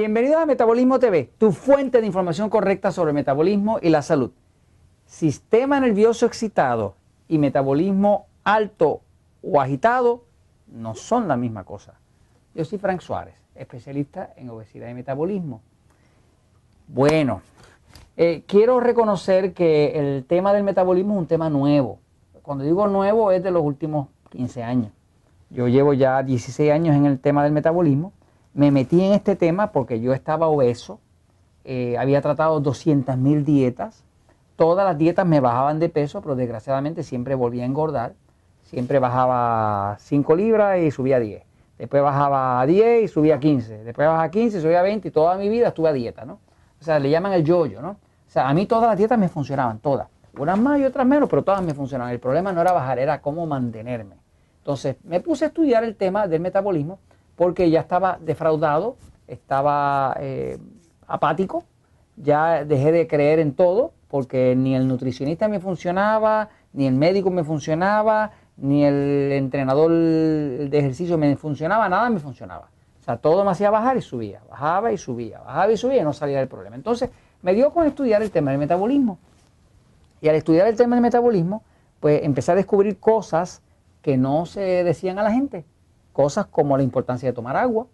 Bienvenido a Metabolismo TV, tu fuente de información correcta sobre metabolismo y la salud. Sistema nervioso excitado y metabolismo alto o agitado no son la misma cosa. Yo soy Frank Suárez, especialista en obesidad y metabolismo. Bueno, eh, quiero reconocer que el tema del metabolismo es un tema nuevo. Cuando digo nuevo es de los últimos 15 años. Yo llevo ya 16 años en el tema del metabolismo me metí en este tema porque yo estaba obeso, eh, había tratado 200.000 dietas, todas las dietas me bajaban de peso, pero desgraciadamente siempre volvía a engordar, siempre bajaba 5 libras y subía 10, después bajaba a 10 y subía a 15, después bajaba a 15 y subía a 20 y toda mi vida estuve a dieta, ¿no? O sea, le llaman el yoyo, ¿no? O sea, a mí todas las dietas me funcionaban, todas. Unas más y otras menos, pero todas me funcionaban. El problema no era bajar, era cómo mantenerme. Entonces, me puse a estudiar el tema del metabolismo porque ya estaba defraudado, estaba eh, apático, ya dejé de creer en todo, porque ni el nutricionista me funcionaba, ni el médico me funcionaba, ni el entrenador de ejercicio me funcionaba, nada me funcionaba. O sea, todo me hacía bajar y subía, bajaba y subía, bajaba y subía y no salía del problema. Entonces, me dio con estudiar el tema del metabolismo. Y al estudiar el tema del metabolismo, pues empecé a descubrir cosas que no se decían a la gente cosas como la importancia de tomar agua,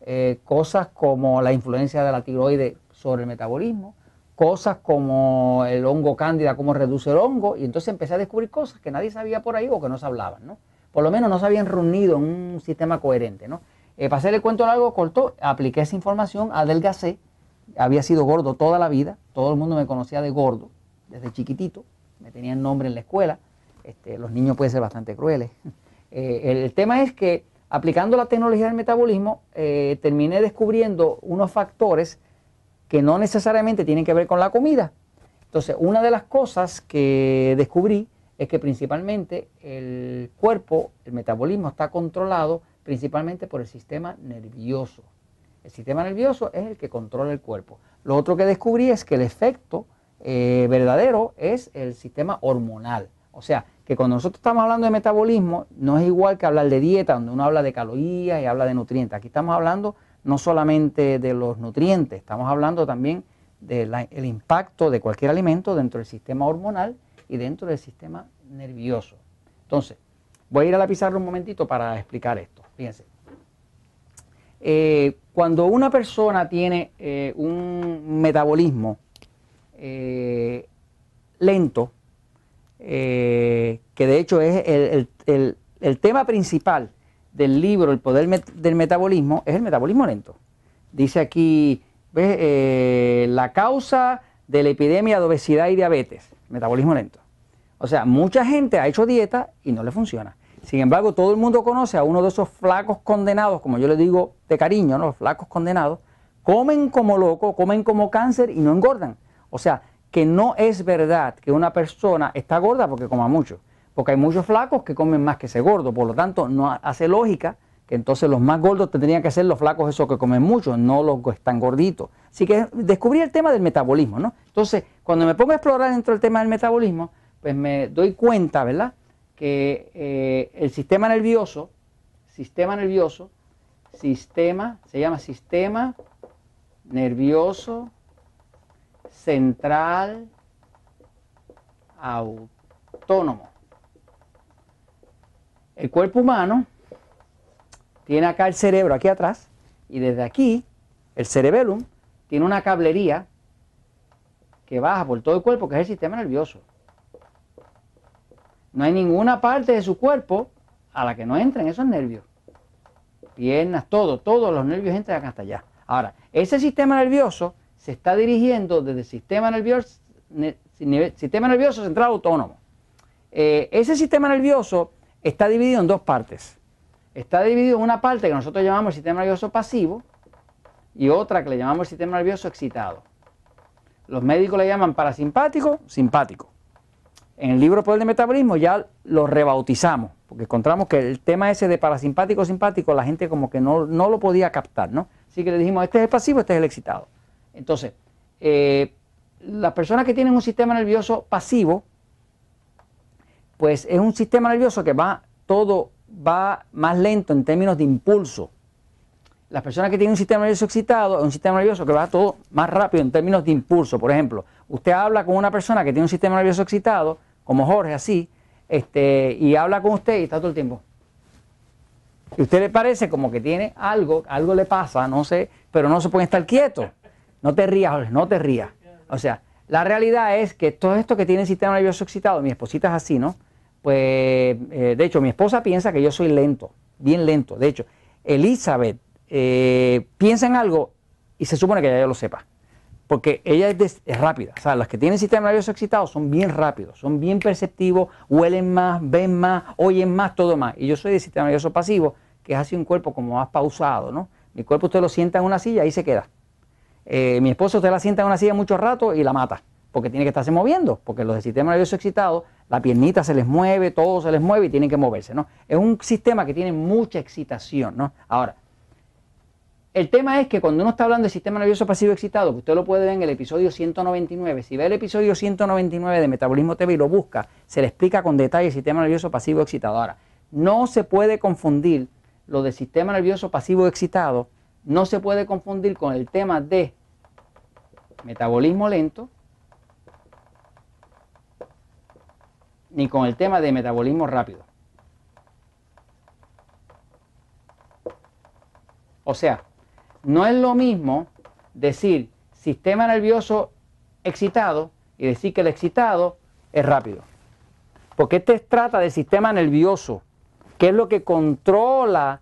eh, cosas como la influencia de la tiroide sobre el metabolismo, cosas como el hongo cándida, cómo reduce el hongo, y entonces empecé a descubrir cosas que nadie sabía por ahí o que no se hablaban, ¿no? Por lo menos no se habían reunido en un sistema coherente, ¿no? Eh, para hacerle cuento largo, corto, apliqué esa información, adelgacé, había sido gordo toda la vida, todo el mundo me conocía de gordo, desde chiquitito, me tenían nombre en la escuela, este, los niños pueden ser bastante crueles, Eh, el tema es que aplicando la tecnología del metabolismo, eh, terminé descubriendo unos factores que no necesariamente tienen que ver con la comida. Entonces, una de las cosas que descubrí es que principalmente el cuerpo, el metabolismo está controlado principalmente por el sistema nervioso. El sistema nervioso es el que controla el cuerpo. Lo otro que descubrí es que el efecto eh, verdadero es el sistema hormonal. O sea, que cuando nosotros estamos hablando de metabolismo, no es igual que hablar de dieta, donde uno habla de calorías y habla de nutrientes. Aquí estamos hablando no solamente de los nutrientes, estamos hablando también del impacto de cualquier alimento dentro del sistema hormonal y dentro del sistema nervioso. Entonces, voy a ir a la pizarra un momentito para explicar esto. Fíjense. Eh, cuando una persona tiene eh, un metabolismo eh, lento, eh, que de hecho es el, tema principal del libro El poder del metabolismo, es el metabolismo lento. Dice aquí, eh, la causa de la epidemia de obesidad y diabetes, metabolismo lento. O sea, mucha gente ha hecho dieta y no le funciona. Sin embargo, todo el mundo conoce a uno de esos flacos condenados, como yo le digo de cariño, ¿no? los flacos condenados, comen como locos, comen como cáncer y no engordan. O sea, que no es verdad que una persona está gorda porque coma mucho, porque hay muchos flacos que comen más que ese gordo, por lo tanto no hace lógica que entonces los más gordos tendrían que ser los flacos esos que comen mucho, no los que están gorditos. Así que descubrí el tema del metabolismo, ¿no? Entonces, cuando me pongo a explorar dentro del tema del metabolismo, pues me doy cuenta, ¿verdad? Que eh, el sistema nervioso, sistema nervioso, sistema, se llama sistema nervioso central autónomo. El cuerpo humano tiene acá el cerebro aquí atrás y desde aquí el cerebellum tiene una cablería que baja por todo el cuerpo que es el sistema nervioso. No hay ninguna parte de su cuerpo a la que no entren esos nervios. Piernas, todo, todos los nervios entran hasta allá. Ahora, ese sistema nervioso se está dirigiendo desde el sistema nervioso, central autónomo. Eh, ese sistema nervioso está dividido en dos partes. Está dividido en una parte que nosotros llamamos sistema nervioso pasivo y otra que le llamamos sistema nervioso excitado. Los médicos le llaman parasimpático, simpático. En el libro Poder de Metabolismo ya lo rebautizamos, porque encontramos que el tema ese de parasimpático, simpático, la gente como que no, no lo podía captar, ¿no? Así que le dijimos, este es el pasivo, este es el excitado. Entonces, eh, las personas que tienen un sistema nervioso pasivo, pues es un sistema nervioso que va todo va más lento en términos de impulso. las personas que tienen un sistema nervioso excitado, un sistema nervioso que va todo más rápido en términos de impulso. Por ejemplo, usted habla con una persona que tiene un sistema nervioso excitado, como Jorge, así, este, y habla con usted y está todo el tiempo. Y usted le parece como que tiene algo, algo le pasa, no sé, pero no se puede estar quieto. No te rías, Jorge, no te rías. O sea, la realidad es que todo esto que tiene el sistema nervioso excitado, mi esposita es así, ¿no? Pues, eh, de hecho, mi esposa piensa que yo soy lento, bien lento. De hecho, Elizabeth eh, piensa en algo y se supone que ya yo lo sepa. Porque ella es, rápida. O sea, las que tienen sistema nervioso excitado son bien rápidos, son bien perceptivos, huelen más, ven más, oyen más, todo más. Y yo soy de sistema nervioso pasivo, que es así un cuerpo como más pausado, ¿no? Mi cuerpo usted lo sienta en una silla y se queda. Eh, mi esposo usted la sienta en una silla mucho rato y la mata, porque tiene que estarse moviendo, porque los de sistema nervioso excitado, la piernita se les mueve, todo se les mueve y tienen que moverse, ¿no? Es un sistema que tiene mucha excitación, ¿no? Ahora, el tema es que cuando uno está hablando de sistema nervioso pasivo excitado, que usted lo puede ver en el episodio 199, si ve el episodio 199 de Metabolismo TV y lo busca, se le explica con detalle el sistema nervioso pasivo excitado. Ahora, no se puede confundir lo de sistema nervioso pasivo excitado, no se puede confundir con el tema de metabolismo lento, ni con el tema de metabolismo rápido. O sea, no es lo mismo decir sistema nervioso excitado y decir que el excitado es rápido. Porque este trata del sistema nervioso, que es lo que controla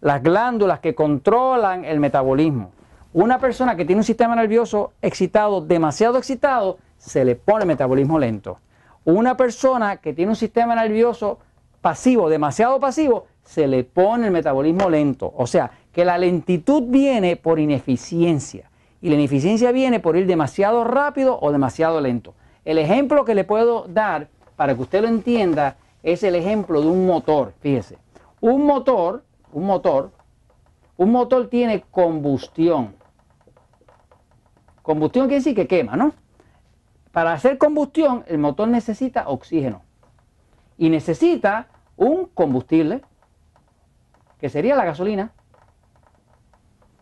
las glándulas que controlan el metabolismo. Una persona que tiene un sistema nervioso excitado, demasiado excitado, se le pone metabolismo lento. Una persona que tiene un sistema nervioso pasivo, demasiado pasivo, se le pone el metabolismo lento. O sea, que la lentitud viene por ineficiencia y la ineficiencia viene por ir demasiado rápido o demasiado lento. El ejemplo que le puedo dar para que usted lo entienda es el ejemplo de un motor. Fíjese, un motor, un motor, un motor tiene combustión. Combustión quiere decir que quema, ¿no? Para hacer combustión, el motor necesita oxígeno y necesita un combustible, que sería la gasolina.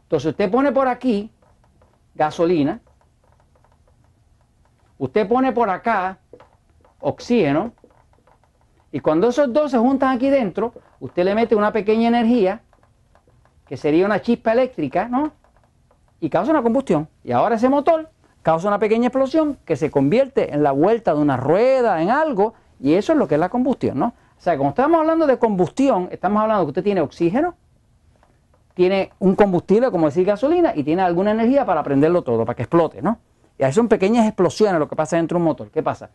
Entonces usted pone por aquí gasolina, usted pone por acá oxígeno, y cuando esos dos se juntan aquí dentro, usted le mete una pequeña energía, que sería una chispa eléctrica, ¿no? Y causa una combustión. Y ahora ese motor causa una pequeña explosión que se convierte en la vuelta de una rueda, en algo, y eso es lo que es la combustión, ¿no? O sea, cuando estamos hablando de combustión, estamos hablando que usted tiene oxígeno, tiene un combustible, como decir gasolina, y tiene alguna energía para prenderlo todo, para que explote, ¿no? Y ahí son pequeñas explosiones lo que pasa dentro de un motor. ¿Qué pasa?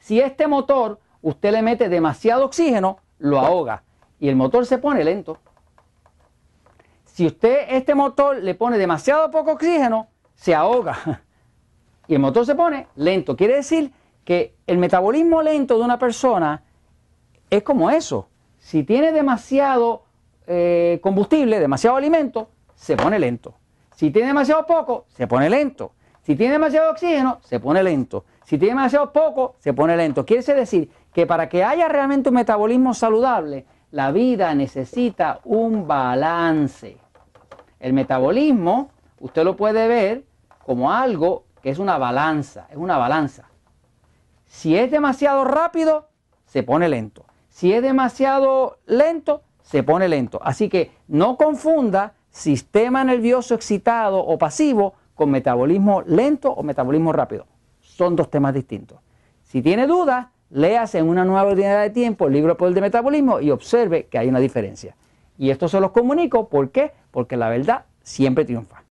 Si este motor usted le mete demasiado oxígeno, lo ahoga y el motor se pone lento. Si usted este motor le pone demasiado poco oxígeno, se ahoga y el motor se pone lento. Quiere decir que el metabolismo lento de una persona es como eso. Si tiene demasiado eh, combustible, demasiado alimento, se pone lento. Si tiene demasiado poco, se pone lento. Si tiene demasiado oxígeno, se pone lento. Si tiene demasiado poco, se pone lento. Quiere decir que para que haya realmente un metabolismo saludable, la vida necesita un balance. El metabolismo, usted lo puede ver como algo que es una balanza, es una balanza. Si es demasiado rápido, se pone lento. Si es demasiado lento, se pone lento. Así que no confunda sistema nervioso excitado o pasivo con metabolismo lento o metabolismo rápido. Son dos temas distintos. Si tiene dudas, léase en una nueva unidad de tiempo el libro Poder de Metabolismo y observe que hay una diferencia. Y esto se los comunico, ¿por qué? Porque la verdad siempre triunfa.